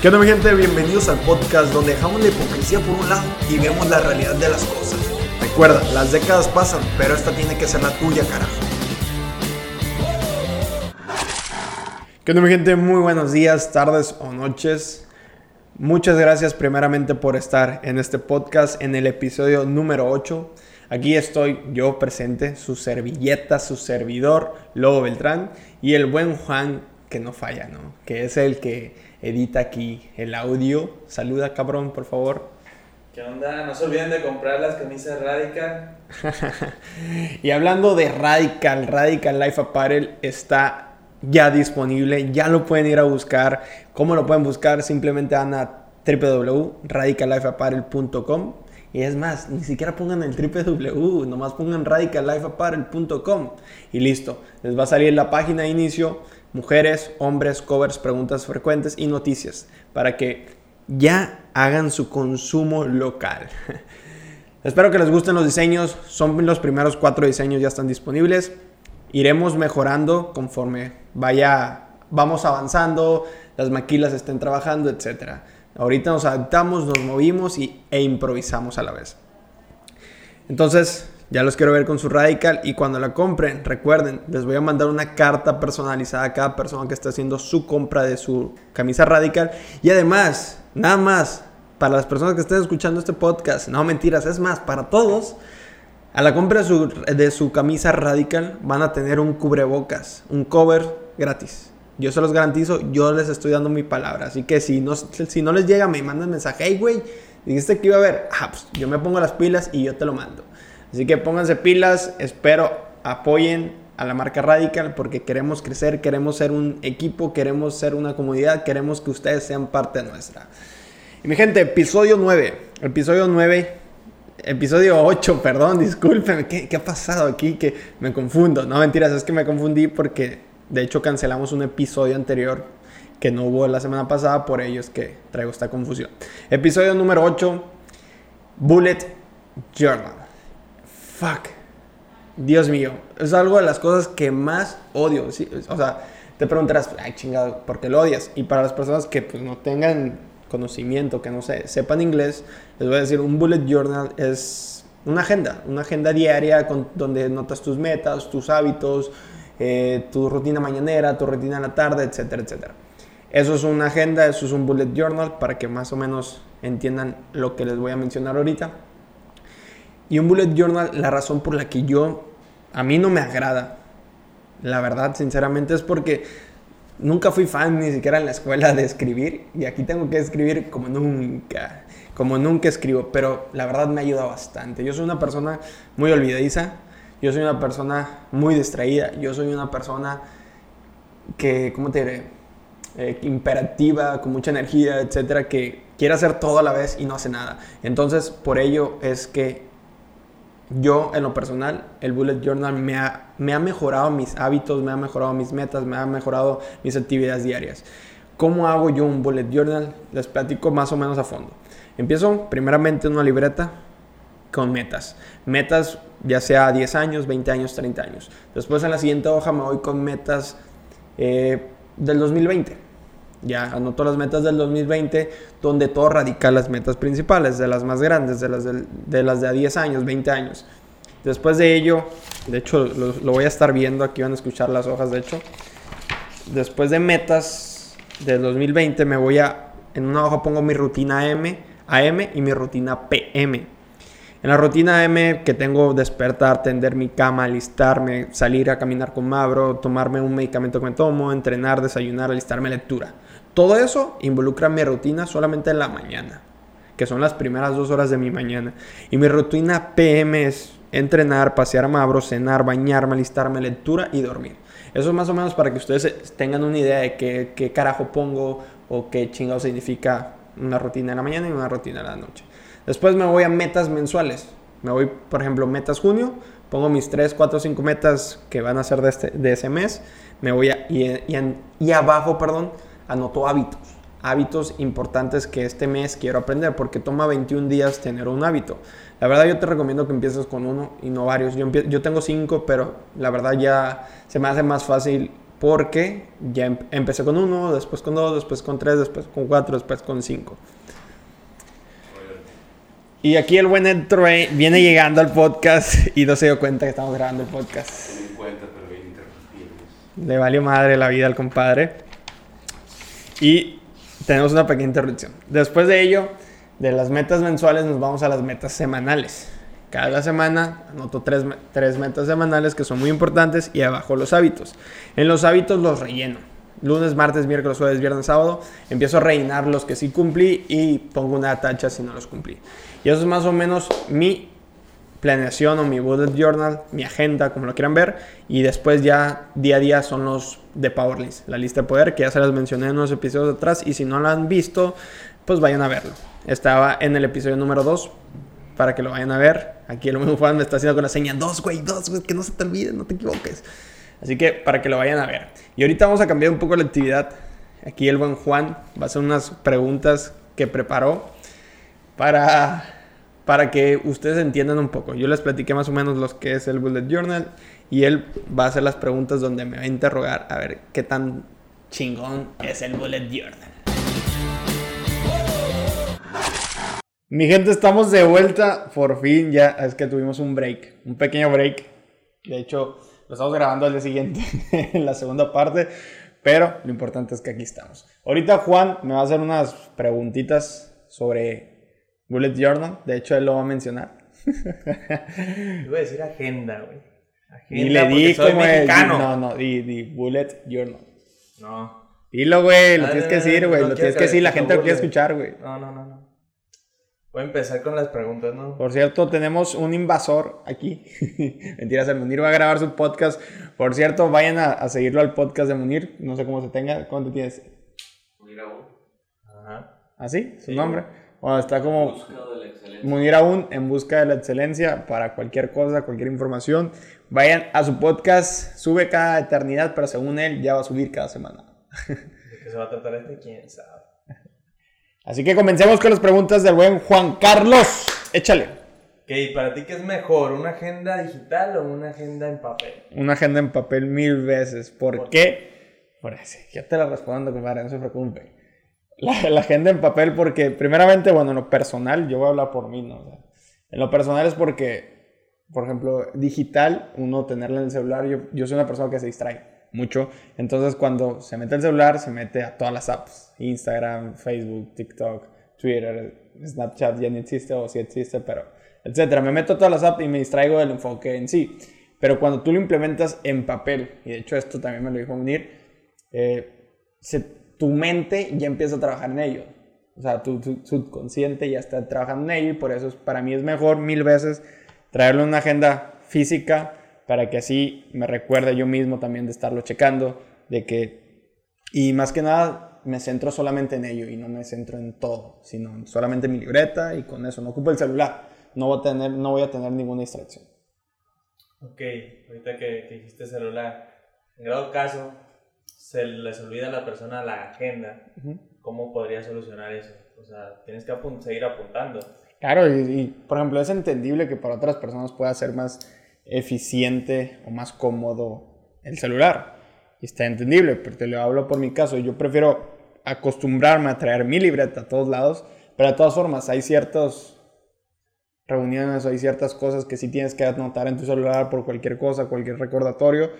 ¿Qué onda mi gente? Bienvenidos al podcast donde dejamos la hipocresía por un lado y vemos la realidad de las cosas. Recuerda, las décadas pasan, pero esta tiene que ser la tuya, carajo. ¿Qué onda mi gente? Muy buenos días, tardes o noches. Muchas gracias primeramente por estar en este podcast en el episodio número 8. Aquí estoy yo presente, su servilleta, su servidor, Lobo Beltrán, y el buen Juan que no falla, ¿no? Que es el que edita aquí el audio. Saluda, cabrón, por favor. ¿Qué onda? No se olviden de comprar las camisas Radical. y hablando de Radical, Radical Life Apparel está ya disponible, ya lo pueden ir a buscar. ¿Cómo lo pueden buscar? Simplemente van a www.radicallifeapparel.com y es más, ni siquiera pongan el www, nomás pongan radicallifeapparel.com y listo. Les va a salir la página de inicio, mujeres, hombres, covers, preguntas frecuentes y noticias para que ya hagan su consumo local. Espero que les gusten los diseños, son los primeros cuatro diseños ya están disponibles iremos mejorando conforme vaya, vamos avanzando, las maquilas estén trabajando, etc. Ahorita nos adaptamos, nos movimos y, e improvisamos a la vez. Entonces, ya los quiero ver con su Radical y cuando la compren, recuerden, les voy a mandar una carta personalizada a cada persona que está haciendo su compra de su camisa Radical. Y además, nada más, para las personas que estén escuchando este podcast, no mentiras, es más, para todos, a la compra de su, camisa Radical van a tener un cubrebocas, un cover gratis. Yo se los garantizo, yo les estoy dando mi palabra. Así que si no, si no les llega, me mandan mensaje. Hey, güey, dijiste que iba a haber. Ah, pues yo me pongo las pilas y yo te lo mando. Así que pónganse pilas. Espero apoyen a la marca Radical porque queremos crecer, queremos ser un equipo, queremos ser una comunidad, queremos que ustedes sean parte nuestra. Y mi gente, episodio 9. Episodio 9 Episodio 8, perdón, discúlpeme. ¿Qué, ¿Qué, ha pasado aquí? Que me confundo. No, mentiras, es que me confundí porque de hecho cancelamos un episodio anterior que no hubo la semana pasada, por ello es que traigo esta confusión. Episodio número 8, Bullet Journal. Fuck. Dios mío, es algo de las cosas que más odio. O sea, te preguntarás, ay chingado, ¿por qué lo odias? Y para las personas que pues, no tengan conocimiento, que no sepan inglés, les voy a decir, un bullet journal es una agenda, una agenda diaria con, donde notas tus metas, tus hábitos, eh, tu rutina mañanera, tu rutina en la tarde, etcétera, etcétera. Eso es una agenda, eso es un bullet journal para que más o menos entiendan lo que les voy a mencionar ahorita. Y un bullet journal, la razón por la que yo, a mí no me agrada, la verdad, sinceramente, es porque nunca fui fan ni siquiera en la escuela de escribir y aquí tengo que escribir como nunca, como nunca escribo, pero la verdad me ayuda bastante. Yo soy una persona muy olvidadiza, yo soy una persona muy distraída, yo soy una persona que, ¿cómo te diré? Eh, imperativa, con mucha energía, etcétera, que quiere hacer todo a la vez y no hace nada. Entonces, por ello es que yo en lo personal, el Bullet Journal me ha, me ha mejorado mis hábitos, me ha mejorado mis metas, me ha mejorado mis actividades diarias. ¿Cómo hago yo un Bullet Journal? Les platico más o menos a fondo. Empiezo primeramente en una libreta con metas. Metas ya sea 10 años, 20 años, 30 años. Después en la siguiente hoja me voy con metas eh, del 2020 ya anoto las metas del 2020, donde todo radica las metas principales, de las más grandes, de las de, las de a 10 años, 20 años. Después de ello, de hecho lo, voy a estar viendo, aquí van a escuchar las hojas, de hecho. Después de metas del 2020 me voy a, en una hoja pongo mi rutina AM, AM y mi rutina PM. En la rutina AM que tengo despertar, tender mi cama, alistarme, salir a caminar con Mabro, tomarme un medicamento que me tomo, entrenar, desayunar, alistarme lectura. Todo eso involucra mi rutina solamente en la mañana, que son las primeras dos horas de mi mañana. Y mi rutina PM es entrenar, pasear a Mabro, cenar, bañarme, alistarme, lectura y dormir. Eso es más o menos para que ustedes tengan una idea de qué, qué carajo pongo o qué chingado significa una rutina en la mañana y una rutina en la noche. Después me voy a metas mensuales. Me voy, por ejemplo, metas junio, pongo mis 3, 4, 5 metas que van a ser de, este, de ese mes. Me voy a, y, abajo, perdón, anoto hábitos. Hábitos importantes que este mes quiero aprender porque toma 21 días tener un hábito. La verdad yo te recomiendo que empieces con uno y no varios. Yo, yo tengo cinco, pero la verdad ya se me hace más fácil Porque ya em- empecé con uno, después con dos, después con tres, después con cuatro, después con cinco. Y aquí el buen Ed viene llegando al podcast y no se dio cuenta que estamos grabando el podcast. Le valió madre la vida al compadre. Y tenemos una pequeña interrupción. Después de ello, de las metas mensuales nos vamos a las metas semanales. Cada semana anoto tres, tres metas semanales que son muy importantes y abajo los hábitos. En los hábitos los relleno. Lunes, martes, miércoles, jueves, viernes, sábado. Empiezo a rellenar los que sí cumplí y pongo una tacha si no los cumplí. Y eso es más o menos mi planeación o mi bullet journal, mi agenda, como lo quieran ver. Y después ya día a día son los de Powerlist, la lista de poder, que ya se las mencioné en unos episodios atrás. Y si no la han visto, pues vayan a verlo. Estaba en el episodio número 2 para que lo vayan a ver. Aquí el mismo Juan me está haciendo con la seña 2, güey, 2, güey, que no se te olvide, no te equivoques. Así que para que lo vayan a ver. Y ahorita vamos a cambiar un poco la actividad. Aquí el buen Juan va a hacer unas preguntas que preparó para, para que ustedes entiendan un poco. Yo les platiqué más o menos lo que es el Bullet Journal y él va a hacer las preguntas donde me va a interrogar a ver qué tan chingón es el Bullet Journal. Mi gente, estamos de vuelta. Por fin ya es que tuvimos un break, un pequeño break. De hecho, lo estamos grabando al día siguiente, en la segunda parte. Pero lo importante es que aquí estamos. Ahorita Juan me va a hacer unas preguntitas sobre Bullet Journal. De hecho, él lo va a mencionar. Iba a decir agenda, güey. Agenda Y le di soy como el- mexicano. No, no, di, di Bullet Journal. No. Dilo, güey, lo tienes no, que decir, güey. no lo tienes que decir, la gente lo quiere escuchar, güey. No, no, no, no. Voy a empezar con las preguntas, ¿no? Por cierto, tenemos un invasor aquí. Mentiras, el Munir va a grabar su podcast. Por cierto, vayan a, a seguirlo al podcast de Munir. No sé cómo se tenga. ¿Cuánto tienes? Mira, un Ajá. ¿Así? ¿Su Sí. nombre? Bueno, está como buscado de la excelencia. Munir aún en busca de la excelencia para cualquier cosa, cualquier información. Vayan a su podcast. Sube cada eternidad, pero según él ya va a subir cada semana. ¿De qué se va a tratar este? ¿Quién sabe? Así que comencemos con las preguntas del buen Juan Carlos. Échale. Ok, ¿para ti qué es mejor? ¿Una agenda digital o una agenda en papel? Una agenda en papel mil veces. ¿Por, ¿Por qué? Por eso, yo te la respondo, compadre, no se preocupe. La, la agenda en papel porque, primeramente, bueno, en lo personal, yo voy a hablar por mí, ¿no? O sea, en lo personal es porque, por ejemplo, digital, uno tenerla en el celular, yo, yo soy una persona que se distrae mucho. Entonces, cuando se mete el celular, se mete a todas las apps. Instagram, Facebook, TikTok, Twitter, Snapchat ya ni existe o sí existe, pero etcétera. Me meto a todas las apps y me distraigo del enfoque en sí. Pero cuando tú lo implementas en papel, y de hecho esto también me lo dijo Munir, eh, tu mente ya empieza a trabajar en ello. O sea, tu, subconsciente ya está trabajando en ello y por eso es- para mí es mejor mil veces traerlo en una agenda física para que así me recuerde yo mismo también de estarlo checando, de que, y más que nada me centro solamente en ello y no me centro en todo, sino solamente en mi libreta y con eso, no ocupo el celular, no voy a tener, no voy a tener ninguna distracción. Ok, ahorita que, que dijiste celular, en grado caso, se les olvida a la persona la agenda, ¿cómo podría solucionar eso? O sea, tienes que apun- seguir apuntando. Claro, y, y, por ejemplo, es entendible que para otras personas pueda ser más eficiente o más cómodo el celular. Y está entendible, pero te lo hablo por mi caso. Yo prefiero acostumbrarme a traer mi libreta a todos lados, pero de todas formas hay ciertas reuniones, hay ciertas cosas que sí tienes que anotar en tu celular por cualquier cosa, cualquier recordatorio,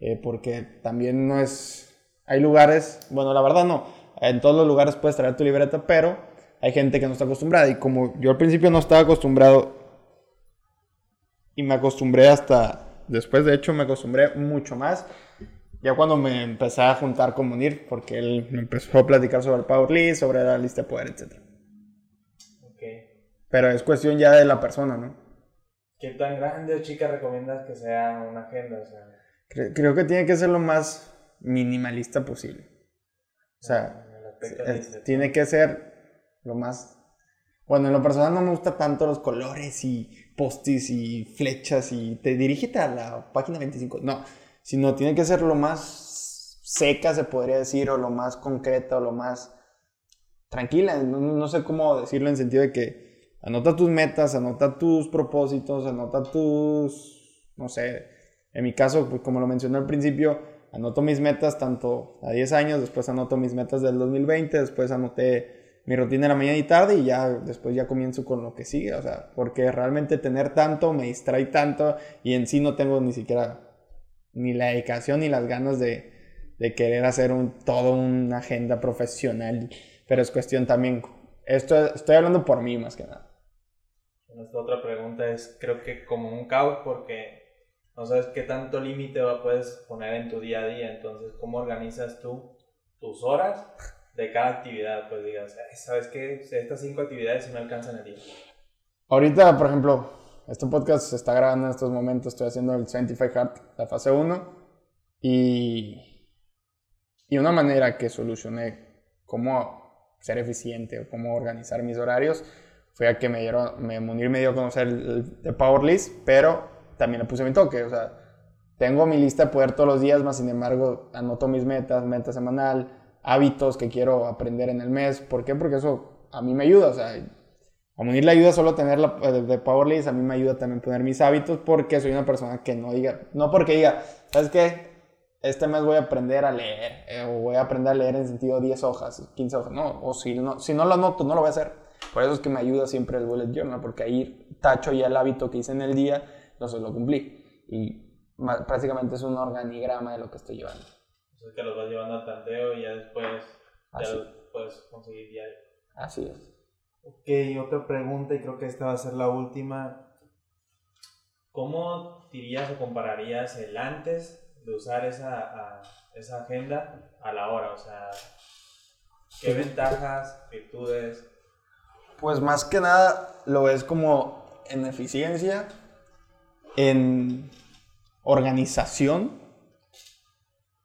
eh, porque también no es... Hay lugares, bueno, la verdad no, en todos los lugares puedes traer tu libreta, pero hay gente que no está acostumbrada y como yo al principio no estaba acostumbrado y me acostumbré hasta después de hecho me acostumbré mucho más ya cuando me empecé a juntar con Munir porque él me empezó a platicar sobre el Power List, sobre la lista de poder, etc. Ok. Pero es cuestión ya de la persona, ¿no? ¿Qué tan grande o chica recomiendas que sea una agenda? O sea, Cre- creo que tiene que ser lo más minimalista posible. O sea, es- tiene que ser lo más... Bueno, en lo personal no me gusta tanto los colores y postis y flechas y te dirígete a la página 25. No, sino tiene que ser lo más seca, se podría decir, o lo más concreta, o lo más tranquila. No, no sé cómo decirlo en sentido de que anota tus metas, anota tus propósitos, anota tus, no sé, en mi caso, pues como lo mencioné al principio, anoto mis metas tanto a 10 años, después anoto mis metas del 2020, después anoté mi rutina de la mañana y tarde y ya después ya comienzo con lo que sigue, o sea, porque realmente tener tanto me distrae tanto y en sí no tengo ni siquiera ni la dedicación ni las ganas de, de querer hacer un, todo una agenda profesional, pero es cuestión también, esto, estoy hablando por mí más que nada. Esta otra pregunta es, creo que como un caos, porque no sabes qué tanto límite puedes poner en tu día a día, entonces, ¿cómo organizas tú tus horas de cada actividad? Pues digas, ¿sabes qué? Estas cinco actividades no alcanzan a día. Ahorita, por ejemplo, este podcast se está grabando en estos momentos, estoy haciendo el 25 Heart, la fase 1, y, y una manera que solucioné cómo ser eficiente o cómo organizar mis horarios fue a que me dieron, me, Munir me dio a conocer el, de Power List, pero también le puse mi toque, o sea, tengo mi lista de poder todos los días, más sin embargo, anoto mis metas, meta semanal, hábitos que quiero aprender en el mes, ¿por qué? Porque eso a mí me ayuda, o sea, a Munir le ayuda solo tener la de Power List, a mí me ayuda también poner mis hábitos porque soy una persona que no diga, no porque diga, ¿sabes qué? Este mes voy a aprender a leer, eh, o voy a aprender a leer en sentido 10 hojas, 15 hojas, no, o si no, si no lo anoto, no lo voy a hacer. Por eso es que me ayuda siempre el bullet journal, porque ahí tacho ya el hábito que hice en el día, entonces lo cumplí. Y prácticamente es un organigrama de lo que estoy llevando. O que lo vas llevando al tanteo y ya después ya lo puedes conseguir diario. Así es. Ok, otra pregunta y creo que esta va a ser la última. ¿Cómo dirías o compararías el antes de usar esa, esa agenda a la hora? O sea, ¿qué ventajas, virtudes pues más que nada lo ves como en eficiencia, en organización,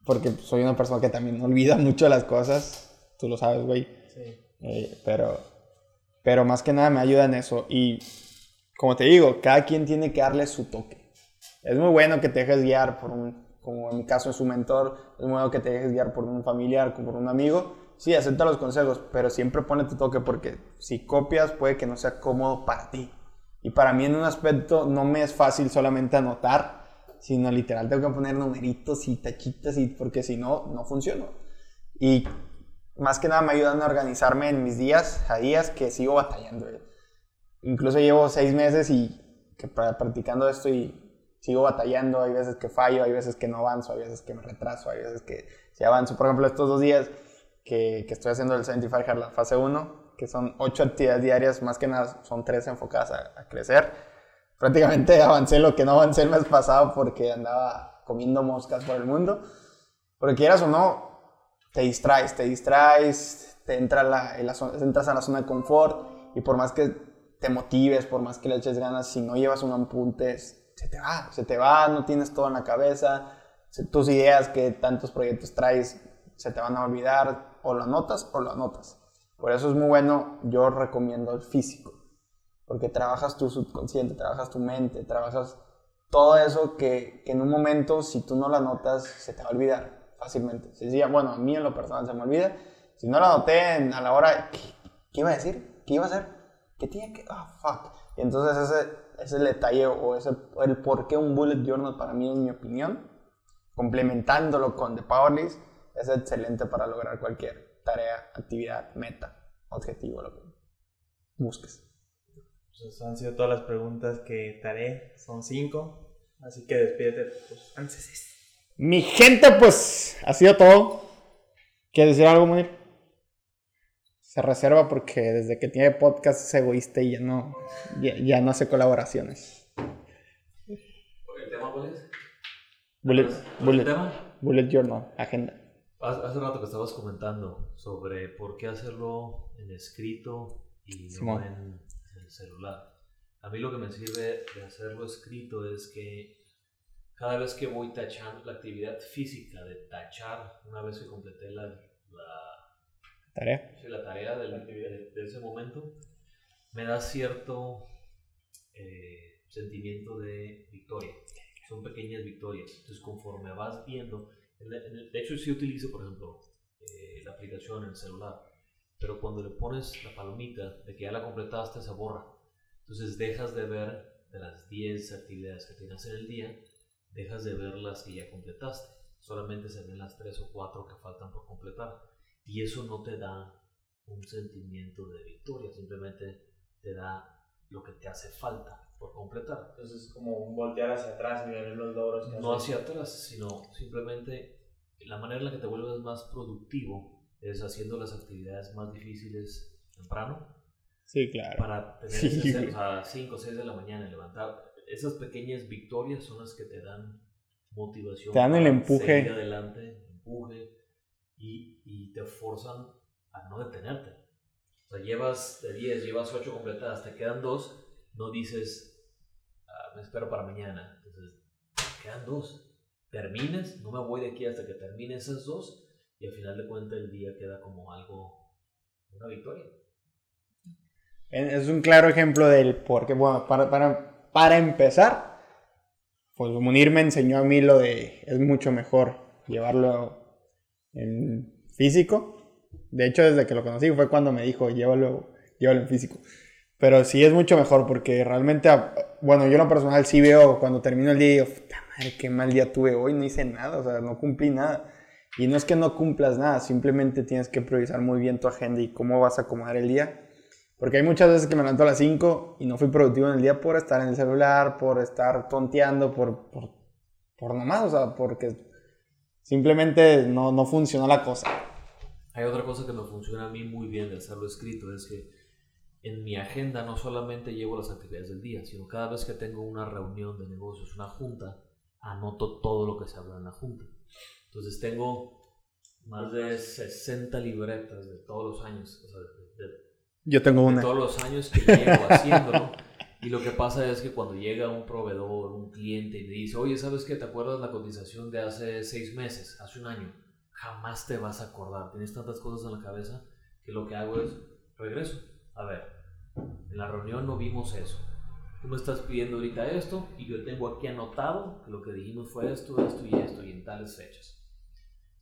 porque soy una persona que también olvida mucho las cosas, tú lo sabes, güey. Sí. Eh, pero, pero más que nada me ayuda en eso. Y como te digo, cada quien tiene que darle su toque. Es muy bueno que te dejes guiar por un, como en mi caso es su mentor, es muy bueno que te dejes guiar por un familiar, por un amigo, sí, acepta los consejos, pero siempre pone tu toque porque si copias puede que no sea cómodo para ti. Y para mí en un aspecto no me es fácil solamente anotar, sino literal tengo que poner numeritos y tachitas y porque si no, no funciona. Y más que nada me ayudan a organizarme en mis días a días que sigo batallando. Incluso llevo seis meses y que practicando esto y sigo batallando. Hay veces que fallo, hay veces que no avanzo, hay veces que me retraso, hay veces que si avanzo. Por ejemplo, estos dos días que, que estoy haciendo el 75 Hard, la fase 1, que son 8 actividades diarias, más que nada son 3 enfocadas a, crecer. Prácticamente avancé lo que no avancé el mes pasado porque andaba comiendo moscas por el mundo. Porque quieras o no, te distraes, te distraes, te en la entras a la zona de confort y por más que te motives, por más que le eches ganas, si no llevas un apunte, se te va, se te va, no tienes todo en la cabeza, tus ideas que tantos proyectos traes se te van a olvidar, o lo anotas o lo anotas. Por eso es muy bueno, yo recomiendo el físico, porque trabajas tu subconsciente, trabajas tu mente, trabajas todo eso que, que en un momento, si tú no lo anotas, se te va a olvidar fácilmente. Decía, bueno, a mí en lo personal se me olvida, si no lo anoté a la hora, ¿qué, iba a decir? ¿Qué iba a hacer? ¿Qué tiene que...? Ah, fuck. Y entonces ese es el detalle o ese, el por qué un bullet journal para mí, en mi opinión, complementándolo con The Power List, es excelente para lograr cualquier tarea, actividad, meta, objetivo, lo que busques. Pues han sido todas las preguntas que te haré, son cinco, así que despídete tus ansias. Mi gente, pues ha sido todo. ¿Quieres decir algo, Munir? Se reserva porque desde que tiene podcast es egoísta y ya no, ya, no hace colaboraciones. ¿El tema cuál es? Bullet, bullet, bullet Journal, agenda. Hace rato que estabas comentando sobre por qué hacerlo en escrito y no en, el celular. A mí lo que me sirve de hacerlo escrito es que cada vez que voy tachando la actividad física de tachar, una vez que completé la, la tarea, la tarea de, de, ese momento, me da cierto eh, sentimiento de victoria. Son pequeñas victorias. Entonces, conforme vas viendo, de hecho, sí utilizo, por ejemplo, eh, la aplicación en el celular, pero cuando le pones la palomita de que ya la completaste, se borra. Entonces dejas de ver de las 10 actividades que tienes en el día, dejas de ver las que ya completaste. solamente se ven las tres o cuatro que faltan por completar. Y eso no te da un sentimiento de victoria, simplemente te da lo que te hace falta por completar. Entonces es como un voltear hacia atrás y ver los logros. Que No hacia atrás, sino simplemente la manera en la que te vuelves más productivo es haciendo las actividades más difíciles temprano Sí, claro. para tener Sí, ese- o sea, 5 o 6 de la mañana levantar. Esas pequeñas victorias son las que te dan motivación. Te dan el empuje. Adelante, empuje y, y te forzan a no detenerte. O sea, llevas de 10, llevas 8 completadas, te quedan 2, no dices, "Ah, me espero para mañana. Entonces, quedan 2. Terminas, no me voy de aquí hasta que termine esas 2 y al final de cuentas el día queda como algo, una victoria. Es un claro ejemplo del por qué, bueno, para, para, para empezar, pues Munir me enseñó a mí lo de es mucho mejor llevarlo en físico. De hecho, desde que lo conocí fue cuando me dijo, llévalo, llévalo en físico. Pero sí es mucho mejor porque realmente, a- bueno, yo en lo personal sí veo cuando termino el día y digo, puta madre, qué mal día tuve hoy, no hice nada, o sea, no cumplí nada. Y no es que no cumplas nada, simplemente tienes que priorizar muy bien tu agenda y cómo vas a acomodar el día. Porque hay muchas veces que me levanto a las 5 y no fui productivo en el día por estar en el celular, por estar tonteando, por, por, por nomás, o sea, porque simplemente no, no funcionó la cosa. Hay otra cosa que me funciona a mí muy bien de hacerlo escrito, es que en mi agenda no solamente llevo las actividades del día, sino cada vez que tengo una reunión de negocios, una junta, anoto todo lo que se habla en la junta. Entonces tengo más de 60 libretas de todos los años, o sea, de, de- Yo tengo de una. todos los años que llevo haciéndolo. Y lo que pasa es que cuando llega un proveedor, un cliente y me dice, oye, ¿sabes qué? ¿Te acuerdas la cotización de hace seis meses, hace un año? Jamás te vas a acordar. Tienes tantas cosas en la cabeza que lo que hago es regreso. A ver, en la reunión no vimos eso. Tú me estás pidiendo ahorita esto y yo tengo aquí anotado que lo que dijimos fue esto, esto y esto y en tales fechas.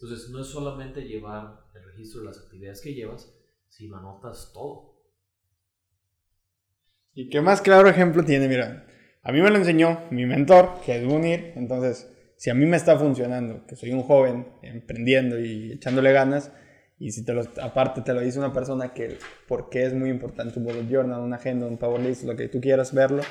Entonces no es solamente llevar el registro de las actividades que llevas, sino anotas todo. ¿Y qué más claro ejemplo tiene? Mira, a mí me lo enseñó mi mentor, que es Munir. Entonces, si a mí me está funcionando, que soy un joven emprendiendo y echándole ganas, y si te lo, aparte te lo dice una persona que por qué es muy importante un bullet journal, una agenda, un power list, lo que tú quieras verlo,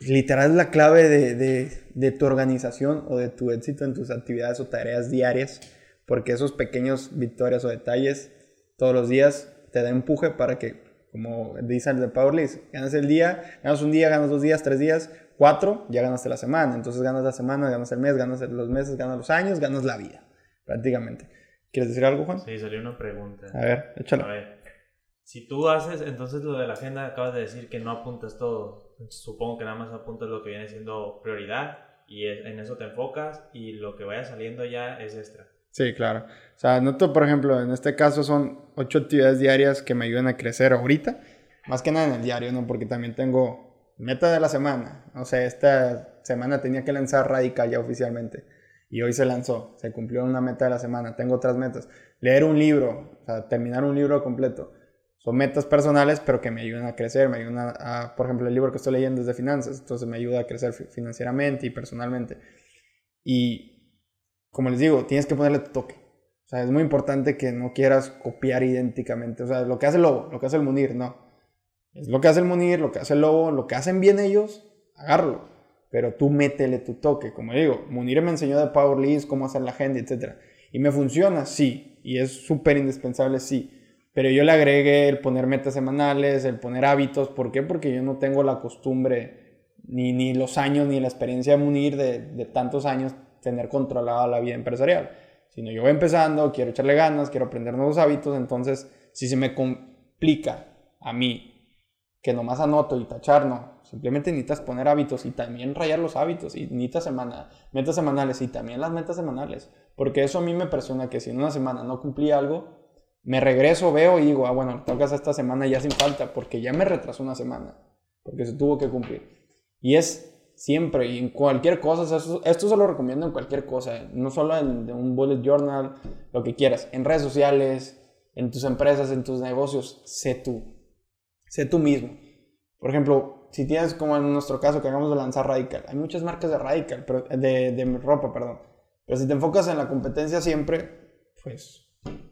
literal es la clave de, de, de tu organización o de tu éxito en tus actividades o tareas diarias, porque esos pequeños victorias o detalles todos los días te da empuje para que, como dice el de Powerlist, ganas el día, ganas un día, ganas dos días, tres días, cuatro, ya ganaste la semana. Entonces ganas la semana, ganas el mes, ganas los meses, ganas los años, ganas la vida, prácticamente. ¿Quieres decir algo, Juan? Sí, salió una pregunta. A ver, A échalo. ver, si tú haces, entonces lo de la agenda acabas de decir que no apuntas todo. Supongo que nada más apuntas lo que viene siendo prioridad y en eso te enfocas y lo que vaya saliendo ya es extra. Sí, claro. O sea, noto, por ejemplo, en este caso son ocho actividades diarias que me ayudan a crecer ahorita. Más que nada en el diario, ¿no? Porque también tengo meta de la semana. O sea, esta semana tenía que lanzar Radical ya oficialmente. Y hoy se lanzó. Se cumplió una meta de la semana. Tengo otras metas. Leer un libro. O sea, terminar un libro completo. Son metas personales, pero que me ayudan a crecer. Me ayudan por ejemplo, el libro que estoy leyendo es de finanzas. Entonces me ayuda a crecer fi- financieramente y personalmente. Y como les digo, tienes que ponerle tu toque. O sea, es muy importante que no quieras copiar idénticamente. O sea, lo que hace el lobo, lo que hace el Munir, no. Es lo que hace el Munir, lo que hace el lobo, lo que hacen bien ellos, agárralo. Pero tú métele tu toque. Como digo, Munir me enseñó de Power List, cómo hacer la agenda, etc. Y me funciona, sí. Y es súper indispensable, sí. Pero yo le agregué el poner metas semanales, el poner hábitos. ¿Por qué? Porque yo no tengo la costumbre, ni, ni los años, ni la experiencia de Munir de, de tantos años tener controlada la vida empresarial. Sino yo voy empezando, quiero echarle ganas, quiero aprender nuevos hábitos. Entonces, si se me complica a mí que nomás anoto y tachar, no. Simplemente necesitas poner hábitos y también rayar los hábitos. Y necesitas semana, metas semanales y también las metas semanales. Porque eso a mí me presiona que si en una semana no cumplí algo, me regreso, veo y digo, ah, bueno, hacer esta semana ya sin falta, porque ya me retrasó una semana, porque se tuvo que cumplir. Y es siempre, y en cualquier cosa, esto, esto se lo recomiendo en cualquier cosa, no solo en, en un bullet journal, lo que quieras, en redes sociales, en tus empresas, en tus negocios, sé tú, sé tú mismo. Por ejemplo, si tienes como en nuestro caso que acabamos de lanzar Radical, hay muchas marcas de Radical, pero, de, de ropa, perdón. Pero si te enfocas en la competencia siempre, pues,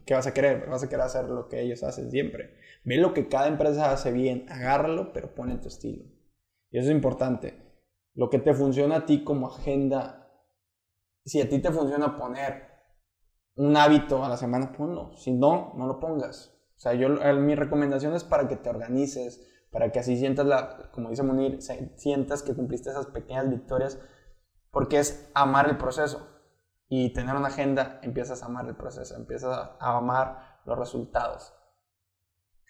¿qué vas a querer? Vas a querer hacer lo que ellos hacen siempre. Ve lo que cada empresa hace bien, agárralo, pero pone tu estilo. Y eso es importante. Lo que te funciona a ti como agenda, si a ti te funciona poner un hábito a la semana, ponlo. Si no, no lo pongas. O sea, yo, mi recomendación es para que te organices, para que así sientas, la, como dice Munir, sientas que cumpliste esas pequeñas victorias, porque es amar el proceso. Y tener una agenda, empiezas a amar el proceso, empiezas a amar los resultados.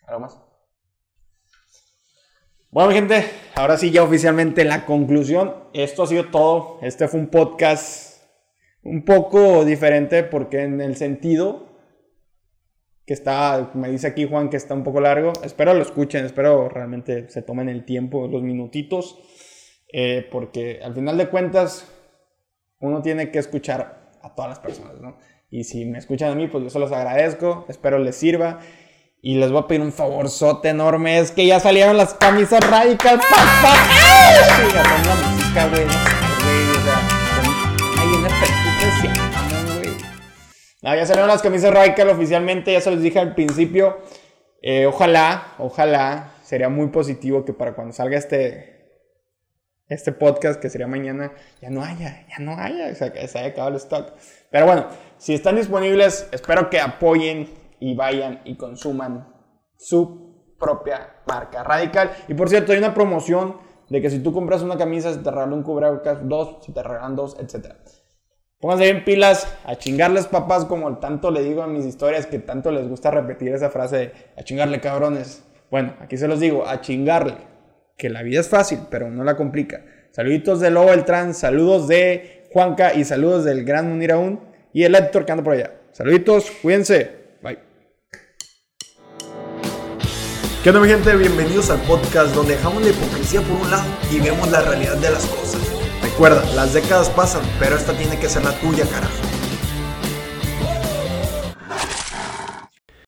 ¿Algo más? Bueno, gente, ahora sí ya oficialmente la conclusión. Esto ha sido todo. Este fue un podcast un poco diferente porque en el sentido que está, me dice aquí Juan que está un poco largo. Espero lo escuchen, espero realmente se tomen el tiempo, los minutitos, eh, porque al final de cuentas uno tiene que escuchar a todas las personas, ¿no? Y si me escuchan a mí, pues yo se los agradezco, espero les sirva. Y les voy a pedir un favorzote enorme, es que ya salieron las camisas radicales, papá. ¡Ay! la música, güey, no sé, güey, o sea, hay un efecto Ah, ya salieron las camisas Radical oficialmente, ya se los dije al principio. Eh, ojalá, ojalá, sería muy positivo que para cuando salga este, este podcast, que sería mañana, ya no haya, ya no haya, o sea, que se haya acabado el stock. Pero bueno, si están disponibles, espero que apoyen y vayan y consuman su propia marca Radical. Y por cierto, hay una promoción de que si tú compras una camisa, se te regala un cubrebocas, dos, si te regalan dos, etcétera. Pónganse bien pilas, a chingarles papás, como tanto le digo en mis historias, que tanto les gusta repetir esa frase de a chingarle cabrones. Bueno, aquí se los digo, a chingarle, que la vida es fácil, pero no la complica. Saluditos de Lobo Trans, saludos de Juanca y saludos del gran Munir aún y el editor que anda por allá. Saluditos, cuídense, bye. ¿Qué onda mi gente? Bienvenidos al podcast donde dejamos la hipocresía por un lado y vemos la realidad de las cosas. Recuerda, las décadas pasan, pero esta tiene que ser la tuya, carajo.